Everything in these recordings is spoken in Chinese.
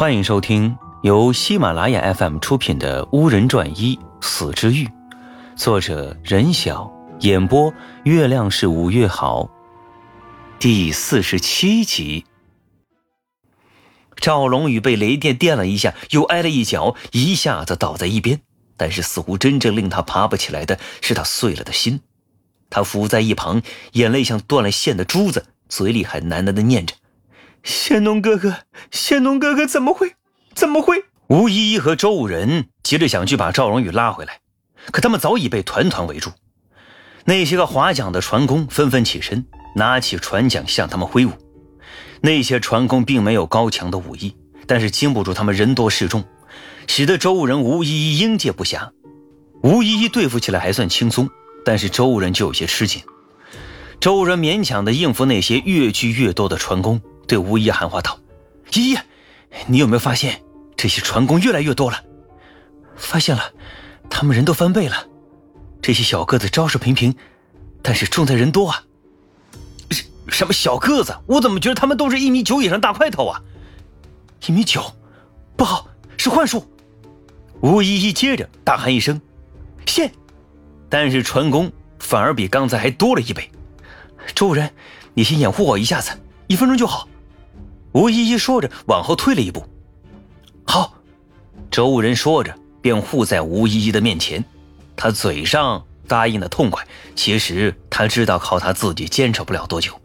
欢迎收听由喜马拉雅 FM 出品的《巫人传一死之欲》，作者任晓，演播月亮是五月好，第四十七集。赵龙宇被雷电电了一下，又挨了一脚，一下子倒在一边。但是，似乎真正令他爬不起来的是他碎了的心。他伏在一旁，眼泪像断了线的珠子，嘴里还喃喃的念着。仙农哥哥，仙农哥哥怎么会？怎么会？吴依依和周武人急着想去把赵荣宇拉回来，可他们早已被团团围住。那些个划桨的船工纷纷起身，拿起船桨向他们挥舞。那些船工并没有高强的武艺，但是经不住他们人多势众，使得周武人吴依依应接不暇。吴依依对付起来还算轻松，但是周武人就有些吃紧。周武人勉强的应付那些越聚越多的船工。对吴一喊话道：“依依，你有没有发现这些船工越来越多了？发现了，他们人都翻倍了。这些小个子招式平平，但是重在人多啊。什什么小个子？我怎么觉得他们都是一米九以上大块头啊？一米九，不好，是幻术！”吴依依接着大喊一声：“现！”但是船工反而比刚才还多了一倍。周人，你先掩护我一下子，一分钟就好。吴依依说着，往后退了一步。好，周武人说着，便护在吴依依的面前。他嘴上答应的痛快，其实他知道靠他自己坚持不了多久。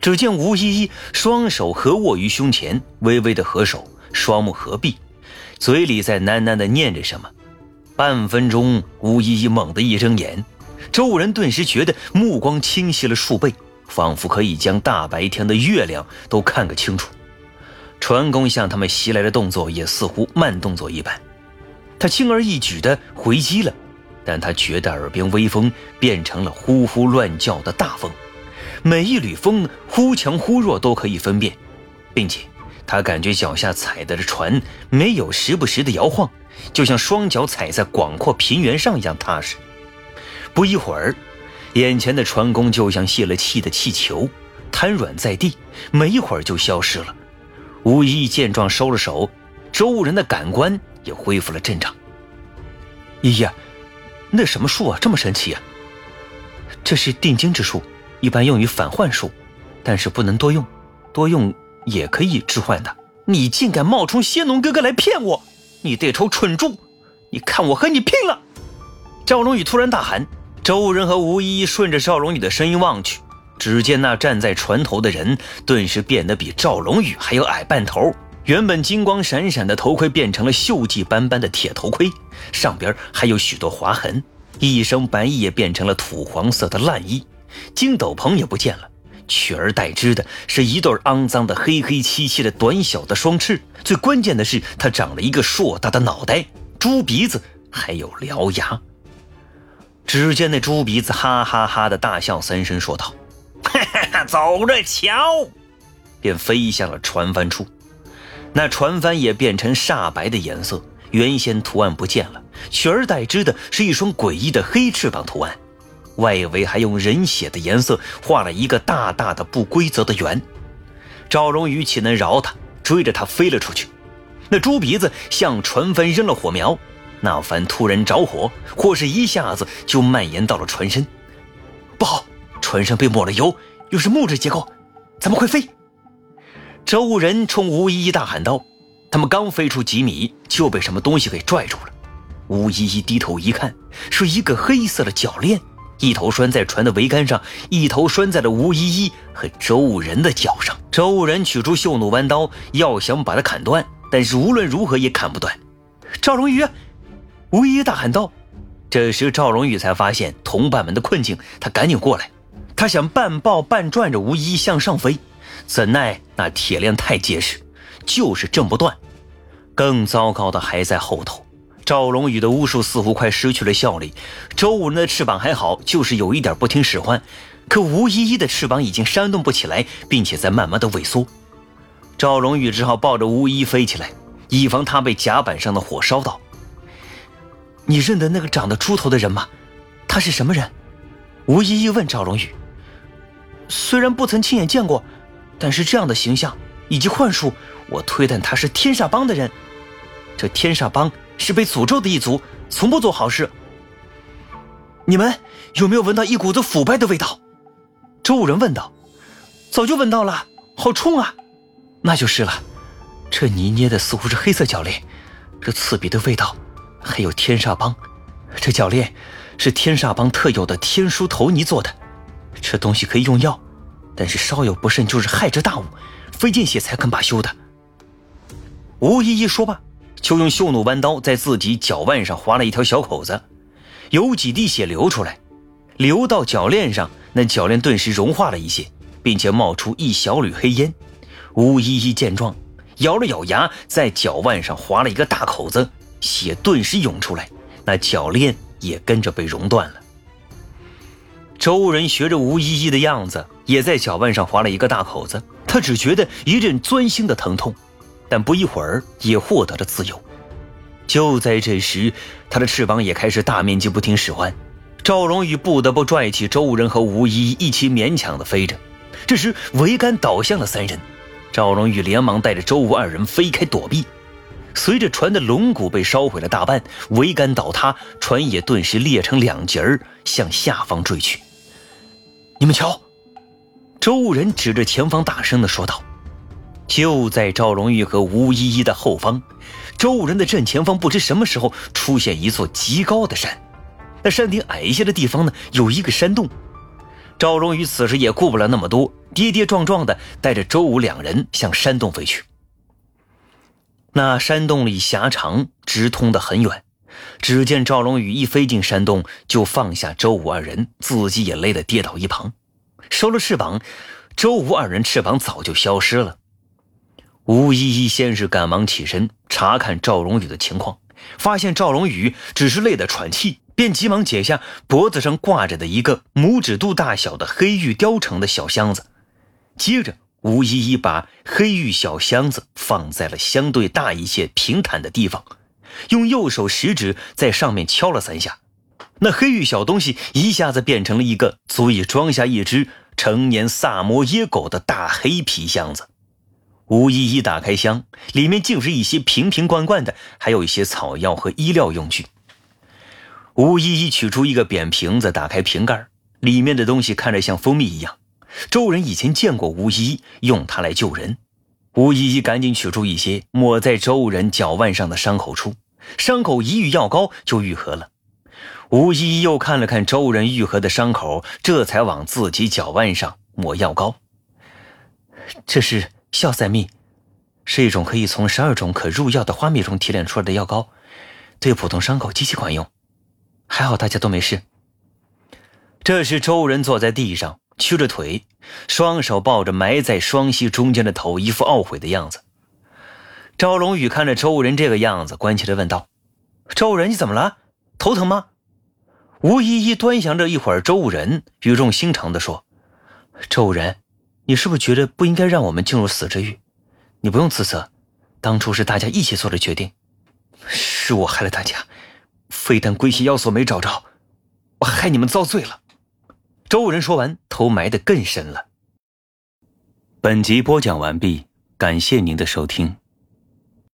只见吴依依双手合握于胸前，微微的合手，双目合闭，嘴里在喃喃的念着什么。半分钟，吴依依猛地一睁眼，周武人顿时觉得目光清晰了数倍。仿佛可以将大白天的月亮都看个清楚，船工向他们袭来的动作也似乎慢动作一般。他轻而易举地回击了，但他觉得耳边微风变成了呼呼乱叫的大风，每一缕风忽强忽弱都可以分辨，并且他感觉脚下踩的船没有时不时的摇晃，就像双脚踩在广阔平原上一样踏实。不一会儿。眼前的船工就像泄了气的气球，瘫软在地，没一会儿就消失了。吴一见状收了手，周人的感官也恢复了正常。依依，那什么术啊，这么神奇啊？这是定睛之术，一般用于反幻术，但是不能多用，多用也可以致幻的。你竟敢冒充仙农哥哥来骗我！你这头蠢猪，你看我和你拼了！赵龙宇突然大喊。周人和吴一顺着赵龙宇的声音望去，只见那站在船头的人顿时变得比赵龙宇还要矮半头。原本金光闪闪的头盔变成了锈迹斑斑的铁头盔，上边还有许多划痕。一身白衣也变成了土黄色的烂衣，金斗篷也不见了，取而代之的是一对肮脏的黑黑漆漆的短小的双翅。最关键的是，他长了一个硕大的脑袋、猪鼻子，还有獠牙。只见那猪鼻子哈哈哈的大笑三声，说道：“哈哈，走着瞧！”便飞向了船帆处。那船帆也变成煞白的颜色，原先图案不见了，取而代之的是一双诡异的黑翅膀图案，外围还用人血的颜色画了一个大大的不规则的圆。赵荣宇岂能饶他，追着他飞了出去。那猪鼻子向船帆扔了火苗。那帆突然着火，火势一下子就蔓延到了船身。不好，船上被抹了油，又是木质结构，怎么会飞？周人冲吴依依大喊道：“他们刚飞出几米，就被什么东西给拽住了。”吴依依低头一看，是一个黑色的铰链，一头拴在船的桅杆上，一头拴在了吴依依和周人的脚上。周人取出绣弩弯刀，要想把它砍断，但是无论如何也砍不断。赵荣宇。吴一大喊道：“这时赵荣宇才发现同伴们的困境，他赶紧过来。他想半抱半转着吴一向上飞，怎奈那铁链太结实，就是挣不断。更糟糕的还在后头。赵荣宇的巫术似乎快失去了效力。周武人的翅膀还好，就是有一点不听使唤，可吴依依的翅膀已经扇动不起来，并且在慢慢的萎缩。赵荣宇只好抱着吴一飞起来，以防他被甲板上的火烧到。”你认得那个长得猪头的人吗？他是什么人？吴依依问赵龙宇。虽然不曾亲眼见过，但是这样的形象，以及幻术，我推断他是天煞帮的人。这天煞帮是被诅咒的一族，从不做好事。你们有没有闻到一股子腐败的味道？周武人问道。早就闻到了，好冲啊！那就是了。这泥捏的似乎是黑色脚链，这刺鼻的味道，还有天煞帮。这铰链是天煞帮特有的天书头泥做的，这东西可以用药，但是稍有不慎就是害之大物，费尽血才肯罢休的。吴依依说罢，就用绣弩弯刀在自己脚腕上划了一条小口子，有几滴血流出来，流到铰链上，那铰链顿时融化了一些。并且冒出一小缕黑烟，吴依依见状，咬了咬牙，在脚腕上划了一个大口子，血顿时涌出来，那脚链也跟着被熔断了。周人学着吴依依的样子，也在脚腕上划了一个大口子，他只觉得一阵钻心的疼痛，但不一会儿也获得了自由。就在这时，他的翅膀也开始大面积不停使唤，赵荣宇不得不拽起周人和吴依依一起勉强的飞着。这时，桅杆倒向了三人，赵荣宇连忙带着周吴二人飞开躲避。随着船的龙骨被烧毁了大半，桅杆倒塌，船也顿时裂成两截儿，向下方坠去。你们瞧，周人指着前方大声地说道：“就在赵荣玉和吴依依的后方，周人的正前方，不知什么时候出现一座极高的山。那山顶矮一些的地方呢，有一个山洞。”赵荣宇此时也顾不了那么多，跌跌撞撞的带着周武两人向山洞飞去。那山洞里狭长，直通的很远。只见赵龙宇一飞进山洞，就放下周武二人，自己也累得跌倒一旁。收了翅膀，周武二人翅膀早就消失了。吴依依先是赶忙起身查看赵龙宇的情况，发现赵龙宇只是累得喘气。便急忙解下脖子上挂着的一个拇指肚大小的黑玉雕成的小箱子，接着吴依依把黑玉小箱子放在了相对大一些平坦的地方，用右手食指在上面敲了三下，那黑玉小东西一下子变成了一个足以装下一只成年萨摩耶狗的大黑皮箱子。吴依依打开箱，里面竟是一些瓶瓶罐罐的，还有一些草药和医疗用具。吴依依取出一个扁瓶子，打开瓶盖，里面的东西看着像蜂蜜一样。周人以前见过吴依依用它来救人，吴依依赶紧取出一些，抹在周人脚腕上的伤口处，伤口一遇药膏就愈合了。吴依依又看了看周人愈合的伤口，这才往自己脚腕上抹药膏。这是硝散蜜，是一种可以从十二种可入药的花蜜中提炼出来的药膏，对普通伤口极其管用。还好大家都没事。这时，周人坐在地上，屈着腿，双手抱着埋在双膝中间的头，一副懊悔的样子。赵龙宇看着周人这个样子，关切的问道：“周人，你怎么了？头疼吗？”吴依依端详着一会儿周人，语重心长的说：“周人，你是不是觉得不应该让我们进入死之域？你不用自责，当初是大家一起做的决定，是我害了大家。”非但归西要索没找着，我害你们遭罪了。周人说完，头埋得更深了。本集播讲完毕，感谢您的收听。